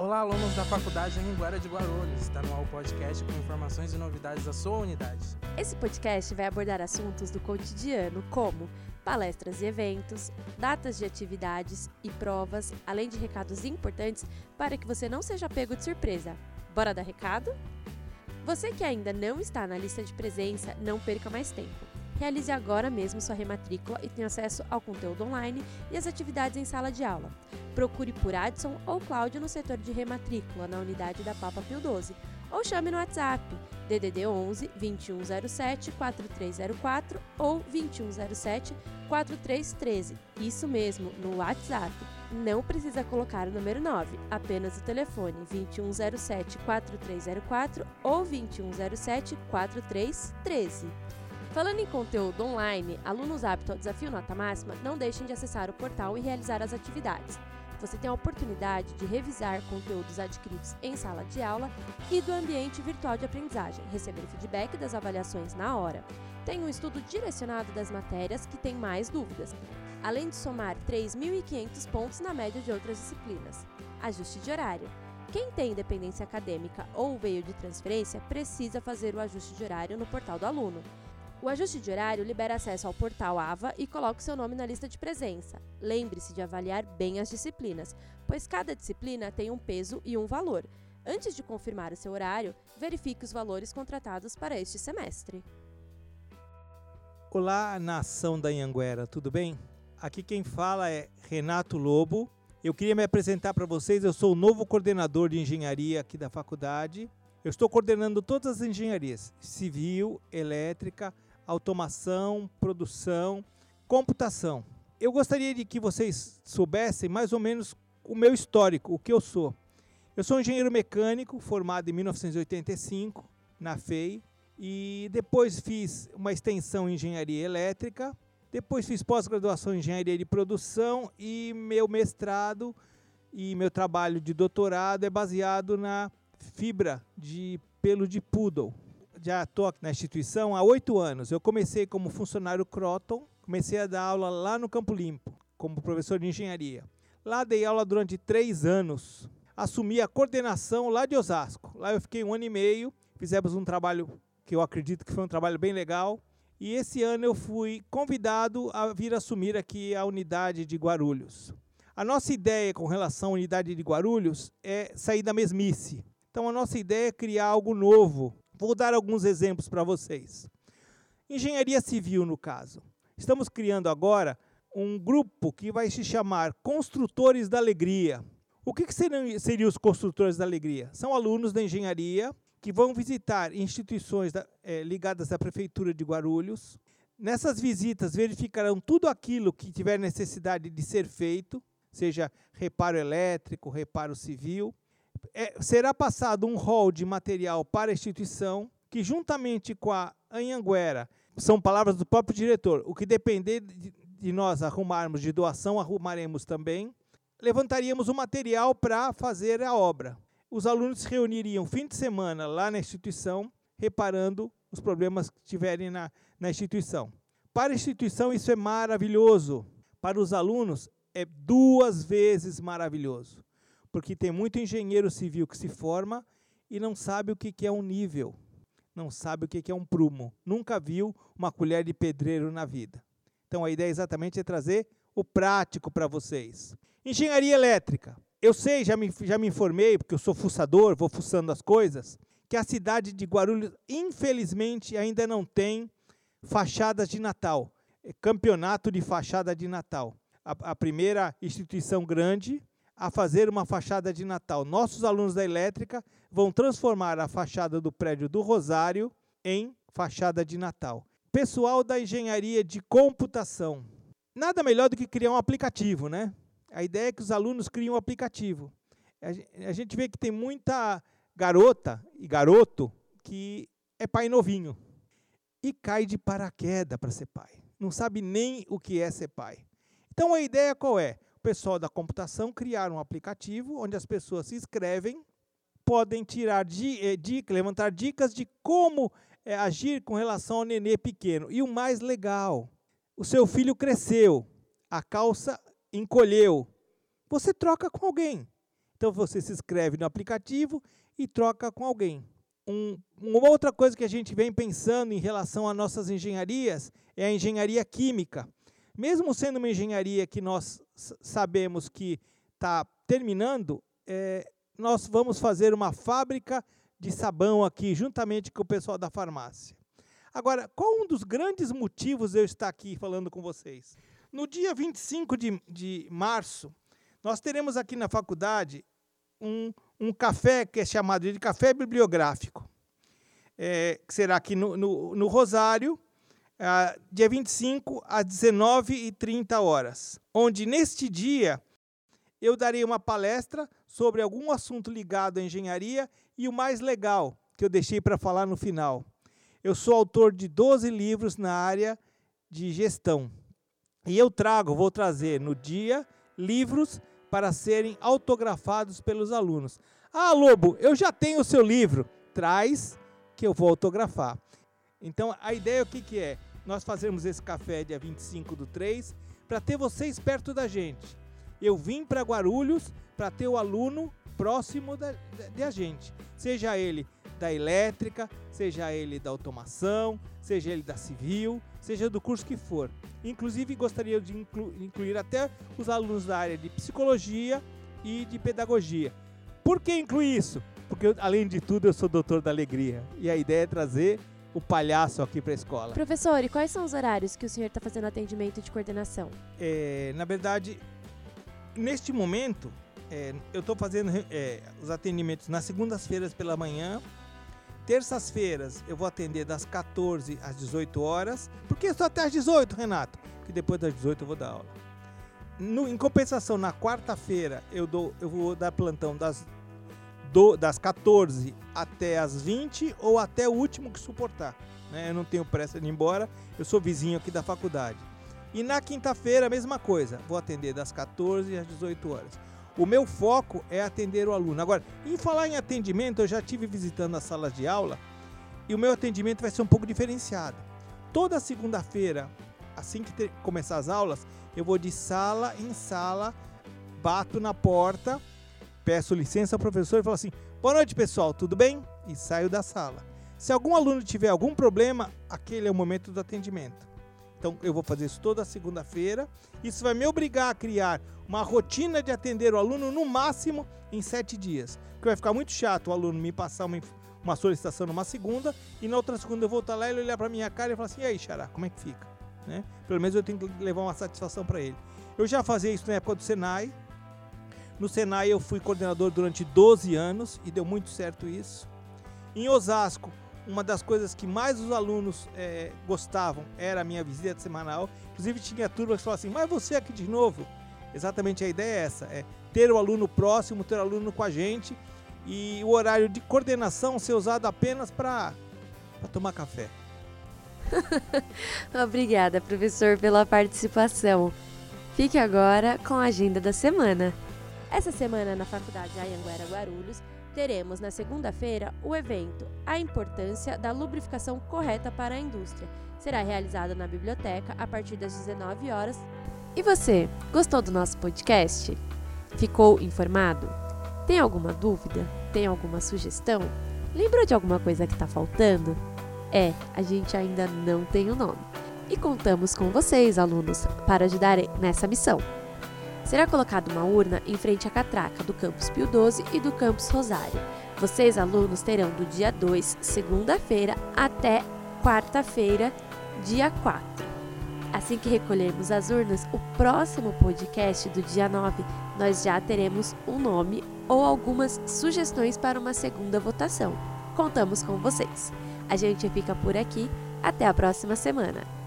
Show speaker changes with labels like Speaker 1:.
Speaker 1: Olá, alunos da Faculdade Anhanguera de Guarulhos. Está no ar o podcast com informações e novidades da sua unidade.
Speaker 2: Esse podcast vai abordar assuntos do cotidiano, como palestras e eventos, datas de atividades e provas, além de recados importantes para que você não seja pego de surpresa. Bora dar recado? Você que ainda não está na lista de presença, não perca mais tempo. Realize agora mesmo sua rematrícula e tenha acesso ao conteúdo online e às atividades em sala de aula. Procure por Adson ou Cláudio no setor de rematrícula na unidade da Papa Pio 12 ou chame no WhatsApp DDD 11 2107 4304 ou 2107 4313. Isso mesmo, no WhatsApp. Não precisa colocar o número 9, apenas o telefone 2107 4304 ou 2107 4313. Falando em conteúdo online, alunos aptos ao desafio nota máxima não deixem de acessar o portal e realizar as atividades. Você tem a oportunidade de revisar conteúdos adquiridos em sala de aula e do ambiente virtual de aprendizagem, receber feedback das avaliações na hora. Tem um estudo direcionado das matérias que tem mais dúvidas, além de somar 3.500 pontos na média de outras disciplinas. Ajuste de horário. Quem tem dependência acadêmica ou veio de transferência precisa fazer o ajuste de horário no portal do aluno. O ajuste de horário libera acesso ao portal AVA e coloca o seu nome na lista de presença. Lembre-se de avaliar bem as disciplinas, pois cada disciplina tem um peso e um valor. Antes de confirmar o seu horário, verifique os valores contratados para este semestre.
Speaker 3: Olá, nação da Anhanguera, tudo bem? Aqui quem fala é Renato Lobo. Eu queria me apresentar para vocês, eu sou o novo coordenador de engenharia aqui da faculdade. Eu estou coordenando todas as engenharias: civil, elétrica, automação, produção, computação. Eu gostaria de que vocês soubessem mais ou menos o meu histórico, o que eu sou. Eu sou engenheiro mecânico, formado em 1985 na FEI, e depois fiz uma extensão em engenharia elétrica, depois fiz pós-graduação em engenharia de produção e meu mestrado e meu trabalho de doutorado é baseado na fibra de pelo de poodle já estou aqui na instituição há oito anos. Eu comecei como funcionário Croton, comecei a dar aula lá no Campo Limpo, como professor de engenharia. Lá dei aula durante três anos. Assumi a coordenação lá de Osasco. Lá eu fiquei um ano e meio. Fizemos um trabalho que eu acredito que foi um trabalho bem legal. E esse ano eu fui convidado a vir assumir aqui a unidade de Guarulhos. A nossa ideia com relação à unidade de Guarulhos é sair da mesmice. Então a nossa ideia é criar algo novo, Vou dar alguns exemplos para vocês. Engenharia civil, no caso. Estamos criando agora um grupo que vai se chamar Construtores da Alegria. O que, que seriam, seriam os Construtores da Alegria? São alunos da engenharia que vão visitar instituições da, é, ligadas à Prefeitura de Guarulhos. Nessas visitas, verificarão tudo aquilo que tiver necessidade de ser feito, seja reparo elétrico, reparo civil, é, será passado um rol de material para a instituição, que juntamente com a Anhanguera, são palavras do próprio diretor, o que depender de, nós arrumarmos de doação, arrumaremos também, levantaríamos o material para fazer a obra. Os alunos se reuniriam fim de semana lá na instituição, reparando os problemas que tiverem na, na instituição. Para a instituição, isso é maravilhoso. Para os alunos, é duas vezes maravilhoso porque tem muito engenheiro civil que se forma e não sabe o que é um nível, não sabe o que é um prumo, nunca viu uma colher de pedreiro na vida. Então a ideia exatamente é trazer o prático para vocês. Engenharia elétrica. Eu sei, já me, já me informei, porque eu sou fuçador, vou fuçando as coisas, que a cidade de Guarulhos, infelizmente, ainda não tem fachadas de Natal. É campeonato de fachada de Natal. A, a primeira instituição grande a fazer uma fachada de Natal. Nossos alunos da elétrica vão transformar a fachada do prédio do Rosário em fachada de Natal. Pessoal da engenharia de computação. Nada melhor do que criar um aplicativo, né? A ideia é que os alunos criem um aplicativo. A gente vê que tem muita garota e garoto que é pai novinho e cai de paraquedas para ser pai. Não sabe nem o que é ser pai. Então a ideia qual é? O pessoal da computação criaram um aplicativo onde as pessoas se inscrevem, podem tirar eh, dicas, levantar dicas de como é, agir com relação ao nenê pequeno. E o mais legal, o seu filho cresceu, a calça encolheu. Você troca com alguém. Então você se inscreve no aplicativo e troca com alguém. Um, uma outra coisa que a gente vem pensando em relação às nossas engenharias é a engenharia química. Mesmo sendo uma engenharia que nós sabemos que está terminando, é, nós vamos fazer uma fábrica de sabão aqui, juntamente com o pessoal da farmácia. Agora, qual um dos grandes motivos eu estar aqui falando com vocês? No dia 25 de, de março, nós teremos aqui na faculdade um, um café que é chamado de café bibliográfico, é, que será aqui no, no, no Rosário, é, dia 25 às 19h30 horas, onde neste dia eu darei uma palestra sobre algum assunto ligado à engenharia e o mais legal, que eu deixei para falar no final. Eu sou autor de 12 livros na área de gestão. E eu trago, vou trazer no dia, livros para serem autografados pelos alunos. Ah, Lobo, eu já tenho o seu livro. Traz que eu vou autografar. Então, a ideia o que, que é? Nós fazemos esse café dia 25 do 3 para ter vocês perto da gente. Eu vim para Guarulhos para ter o aluno próximo da, de a gente, seja ele da elétrica, seja ele da automação, seja ele da civil, seja do curso que for. Inclusive, gostaria de inclu incluir até os alunos da área de psicologia e de pedagogia. Por que incluir isso? Porque, além de tudo, eu sou doutor da alegria. E a ideia é trazer o palhaço aqui para a escola.
Speaker 2: Professor, e quais são os horários que o senhor está fazendo atendimento de coordenação?
Speaker 3: É, na verdade, neste momento, é, eu estou fazendo é, os atendimentos nas segundas-feiras pela manhã. Terças-feiras eu vou atender das 14 às 18 horas. Por que só até às 18, Renato? Porque depois das 18 eu vou dar aula. No, em compensação, na quarta-feira eu, dou, eu vou dar plantão das, do, das 14 até as 20 ou até o último que suportar. Né? Eu não tenho pressa de ir embora, eu sou vizinho aqui da faculdade. E na quinta-feira, a mesma coisa, vou atender das 14 às 18 horas. O meu foco é atender o aluno. Agora, em falar em atendimento, eu já tive visitando as salas de aula e o meu atendimento vai ser um pouco diferenciado. Toda segunda-feira, assim que ter, começar as aulas, eu vou de sala em sala, bato na porta, peço licença ao professor e falo assim: Boa noite, pessoal, tudo bem? E saio da sala. Se algum aluno tiver algum problema, aquele é o momento do atendimento. Então eu vou fazer isso toda segunda-feira. Isso vai me obrigar a criar uma rotina de atender o aluno no máximo em sete dias. Porque vai ficar muito chato o aluno me passar uma, uma solicitação numa segunda e na outra segunda eu voltar lá e ele olhar para minha cara e falar assim: e aí, Xará, como é que fica? Né? Pelo menos eu tenho que levar uma satisfação para ele. Eu já fazia isso na época do Senai. No Senai eu fui coordenador durante 12 anos e deu muito certo isso. Em Osasco, uma das coisas que mais os alunos é, gostavam era a minha visita semanal. Inclusive tinha turma que falava assim, mas você aqui de novo? Exatamente a ideia é essa, é ter o aluno próximo, ter o aluno com a gente e o horário de coordenação ser usado apenas para tomar café.
Speaker 2: Obrigada, professor, pela participação. Fique agora com a agenda da semana. Essa semana na Faculdade Ayanguera Guarulhos teremos na segunda-feira o evento A Importância da Lubrificação Correta para a Indústria. Será realizado na biblioteca a partir das 19 horas. E você, gostou do nosso podcast? Ficou informado? Tem alguma dúvida? Tem alguma sugestão? Lembrou de alguma coisa que está faltando? É, a gente ainda não tem o nome. E contamos com vocês, alunos, para ajudarem nessa missão será colocada uma urna em frente à catraca do campus Pio 12 e do campus Rosário. Vocês, alunos, terão do dia 2, segunda-feira, até quarta-feira, dia 4. Assim que recolhermos as urnas, o próximo podcast do dia 9, nós já teremos um nome ou algumas sugestões para uma segunda votação. Contamos com vocês. A gente fica por aqui. Até a próxima semana.